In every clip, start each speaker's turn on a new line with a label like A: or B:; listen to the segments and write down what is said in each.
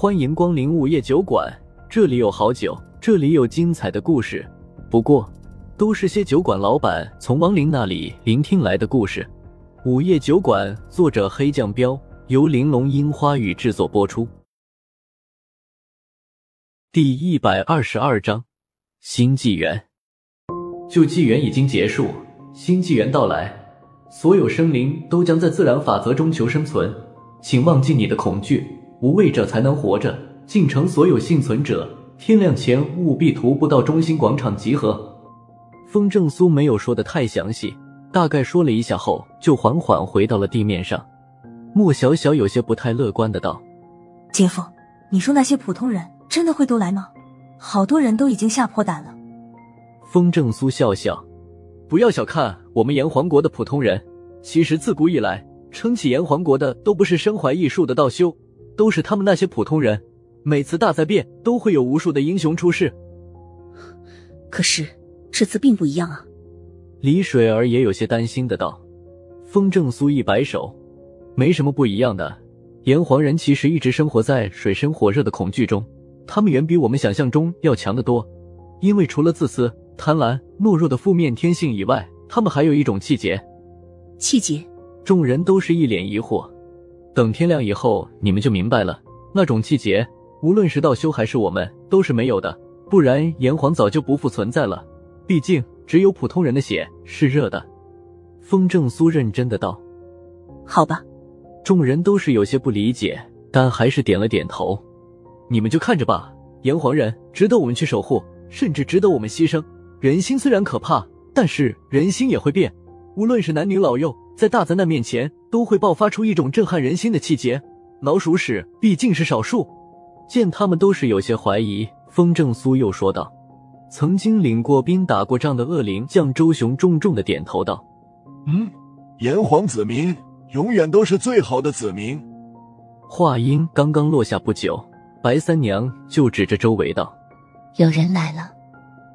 A: 欢迎光临午夜酒馆，这里有好酒，这里有精彩的故事。不过，都是些酒馆老板从亡灵那里聆听来的故事。午夜酒馆，作者黑酱标，由玲珑樱花雨制作播出。第一百二十二章，新纪元。旧纪元已经结束，新纪元到来，所有生灵都将在自然法则中求生存。请忘记你的恐惧，无畏者才能活着。进城所有幸存者，天亮前务必徒步到中心广场集合。风正苏没有说的太详细，大概说了一下后，就缓缓回到了地面上。莫小小有些不太乐观的道：“
B: 姐夫，你说那些普通人真的会都来吗？好多人都已经吓破胆了。”
A: 风正苏笑笑：“不要小看我们炎黄国的普通人，其实自古以来，撑起炎黄国的都不是身怀异术的道修，都是他们那些普通人。每次大灾变，都会有无数的英雄出世。
B: 可是这次并不一样啊。”
A: 李水儿也有些担心的道。风正苏一摆手：“没什么不一样的，炎黄人其实一直生活在水深火热的恐惧中，他们远比我们想象中要强得多，因为除了自私。”贪婪、懦弱的负面天性以外，他们还有一种气节。
B: 气节，
A: 众人都是一脸疑惑。等天亮以后，你们就明白了。那种气节，无论是道修还是我们，都是没有的。不然炎黄早就不复存在了。毕竟，只有普通人的血是热的。风正苏认真的道：“
B: 好吧。”
A: 众人都是有些不理解，但还是点了点头。你们就看着吧。炎黄人值得我们去守护，甚至值得我们牺牲。人心虽然可怕，但是人心也会变。无论是男女老幼，在大灾难面前，都会爆发出一种震撼人心的气节。老鼠屎毕竟是少数，见他们都是有些怀疑，风正苏又说道：“曾经领过兵、打过仗的恶灵将周雄重重的点头道：‘
C: 嗯，炎黄子民永远都是最好的子民。’”
A: 话音刚刚落下不久，白三娘就指着周围道：“
D: 有人来了。”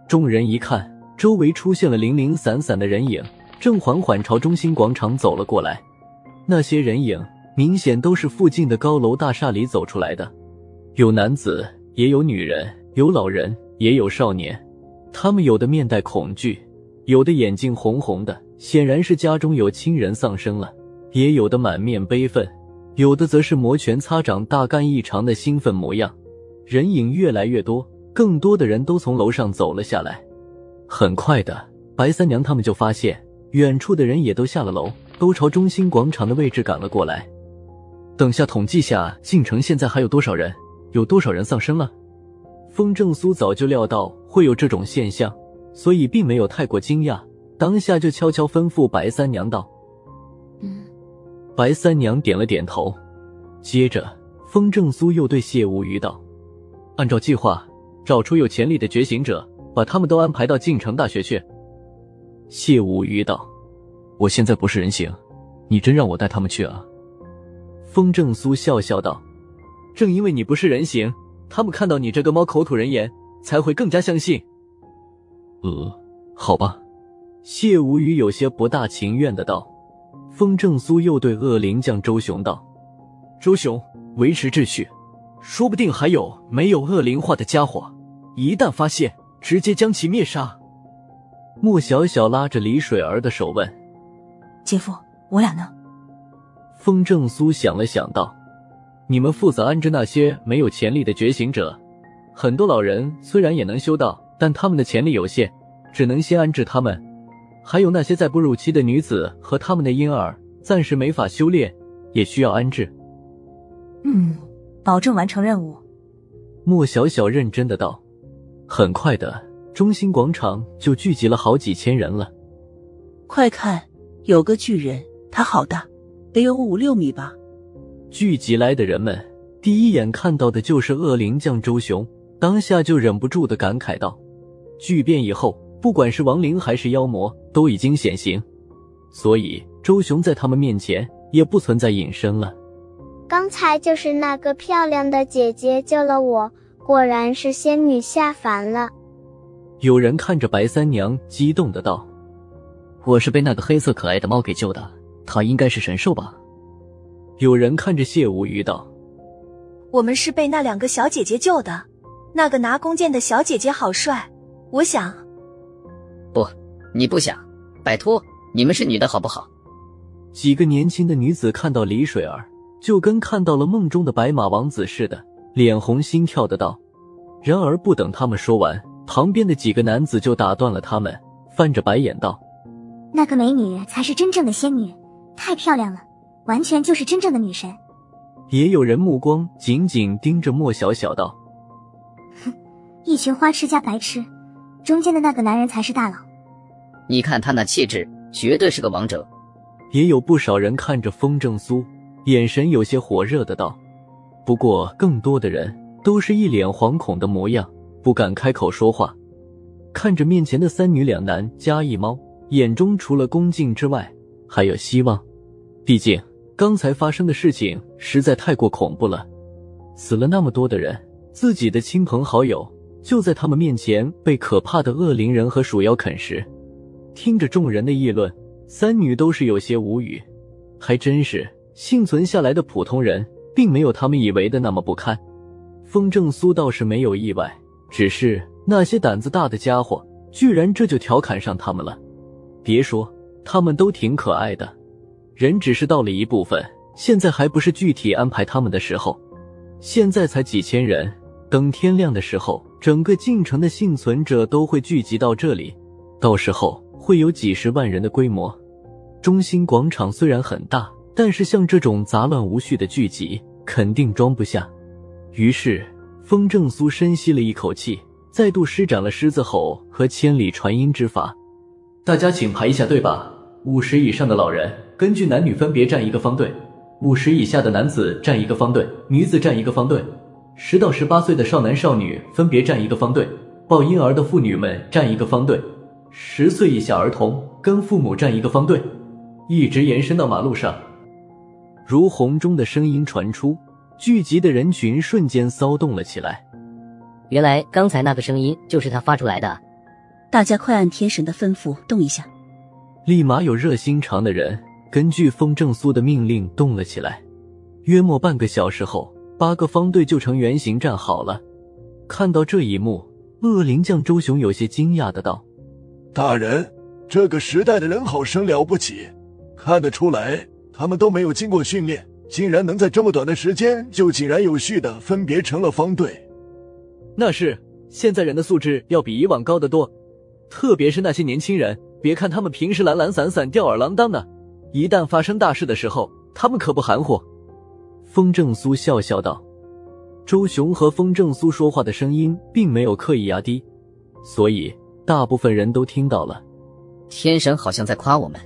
A: 众人一看，周围出现了零零散散的人影，正缓缓朝中心广场走了过来。那些人影明显都是附近的高楼大厦里走出来的，有男子，也有女人，有老人，也有少年。他们有的面带恐惧，有的眼睛红红的，显然是家中有亲人丧生了；也有的满面悲愤，有的则是摩拳擦掌、大干一场的兴奋模样。人影越来越多。更多的人都从楼上走了下来，很快的，白三娘他们就发现远处的人也都下了楼，都朝中心广场的位置赶了过来。等下统计下进城现在还有多少人，有多少人丧生了。风正苏早就料到会有这种现象，所以并没有太过惊讶，当下就悄悄吩咐白三娘道：“
D: 嗯。”
A: 白三娘点了点头，接着风正苏又对谢无虞道：“按照计划。”找出有潜力的觉醒者，把他们都安排到晋城大学去。谢无虞道：“我现在不是人形，你真让我带他们去啊？”风正苏笑笑道：“正因为你不是人形，他们看到你这个猫口吐人言，才会更加相信。”呃，好吧。谢无语有些不大情愿的道。风正苏又对恶灵将周雄道：“周雄，维持秩序，说不定还有没有恶灵化的家伙。”一旦发现，直接将其灭杀。莫小小拉着李水儿的手问：“
B: 姐夫，我俩呢？”
A: 风正苏想了想道：“你们负责安置那些没有潜力的觉醒者。很多老人虽然也能修道，但他们的潜力有限，只能先安置他们。还有那些在哺乳期的女子和他们的婴儿，暂时没法修炼，也需要安置。”
B: 嗯，保证完成任务。
A: 莫小小认真的道。很快的，中心广场就聚集了好几千人了。
E: 快看，有个巨人，他好大，得有五六米吧。
A: 聚集来的人们第一眼看到的就是恶灵将周雄，当下就忍不住的感慨道：“巨变以后，不管是亡灵还是妖魔，都已经显形，所以周雄在他们面前也不存在隐身了。”
F: 刚才就是那个漂亮的姐姐救了我。果然是仙女下凡了。
A: 有人看着白三娘，激动的道：“
G: 我是被那个黑色可爱的猫给救的，它应该是神兽吧？”
A: 有人看着谢无虞道：“
B: 我们是被那两个小姐姐救的。那个拿弓箭的小姐姐好帅，我想。
G: 不，你不想。拜托，你们是女的好不好？
A: 几个年轻的女子看到李水儿，就跟看到了梦中的白马王子似的，脸红心跳的道。然而不等他们说完，旁边的几个男子就打断了他们，翻着白眼道：“
H: 那个美女才是真正的仙女，太漂亮了，完全就是真正的女神。”
A: 也有人目光紧紧盯着莫小小道：“
H: 哼，一群花痴加白痴，中间的那个男人才是大佬。
G: 你看他那气质，绝对是个王者。”
A: 也有不少人看着风正苏，眼神有些火热的道：“不过更多的人都是一脸惶恐的模样，不敢开口说话。看着面前的三女两男加一猫，眼中除了恭敬之外，还有希望。毕竟刚才发生的事情实在太过恐怖了，死了那么多的人，自己的亲朋好友就在他们面前被可怕的恶灵人和鼠妖啃食。听着众人的议论。”三女都是有些无语，还真是幸存下来的普通人，并没有他们以为的那么不堪。风正苏倒是没有意外，只是那些胆子大的家伙，居然这就调侃上他们了。别说，他们都挺可爱的，人只是到了一部分，现在还不是具体安排他们的时候。现在才几千人，等天亮的时候，整个进城的幸存者都会聚集到这里，到时候。会有几十万人的规模，中心广场虽然很大，但是像这种杂乱无序的聚集，肯定装不下。于是，风正苏深吸了一口气，再度施展了狮子吼和千里传音之法。大家请排一下队吧。五十以上的老人根据男女分别站一个方队，五十以下的男子站一个方队，女子站一个方队。十到十八岁的少男少女分别站一个方队，抱婴儿的妇女们站一个方队。十岁以下儿童跟父母站一个方队，一直延伸到马路上。如洪钟的声音传出，聚集的人群瞬间骚动了起来。
I: 原来刚才那个声音就是他发出来的。
E: 大家快按天神的吩咐动一下！
A: 立马有热心肠的人根据风正苏的命令动了起来。约莫半个小时后，八个方队就成圆形站好了。看到这一幕，恶灵将周雄有些惊讶的道。
C: 大人，这个时代的人好生了不起，看得出来他们都没有经过训练，竟然能在这么短的时间就井然有序的分别成了方队。
A: 那是现在人的素质要比以往高得多，特别是那些年轻人，别看他们平时懒懒散散、吊儿郎当的，一旦发生大事的时候，他们可不含糊。风正苏笑笑道：“周雄和风正苏说话的声音并没有刻意压低，所以。”大部分人都听到了，
G: 天神好像在夸我们。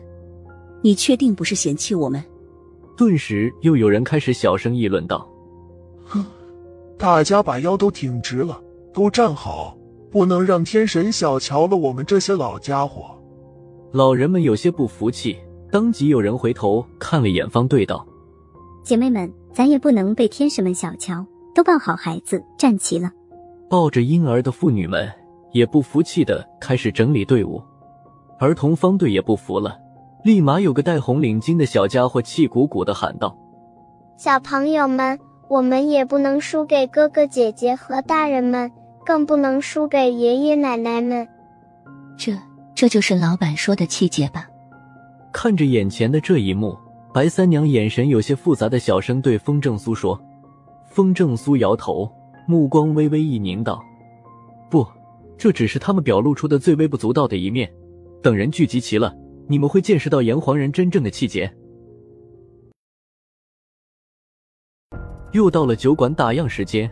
E: 你确定不是嫌弃我们？
A: 顿时又有人开始小声议论道：“
J: 哼，大家把腰都挺直了，都站好，不能让天神小瞧了我们这些老家伙。”
A: 老人们有些不服气，当即有人回头看了眼方队道：“
H: 姐妹们，咱也不能被天神们小瞧，都抱好孩子，站齐了。”
A: 抱着婴儿的妇女们。也不服气的开始整理队伍，儿童方队也不服了，立马有个戴红领巾的小家伙气鼓鼓的喊道：“
F: 小朋友们，我们也不能输给哥哥姐姐和大人们，更不能输给爷爷奶奶们。
D: 这这就是老板说的气节吧？”
A: 看着眼前的这一幕，白三娘眼神有些复杂的小声对风正苏说：“风正苏摇头，目光微微一凝道：不。”这只是他们表露出的最微不足道的一面，等人聚集齐了，你们会见识到炎黄人真正的气节。又到了酒馆打烊时间，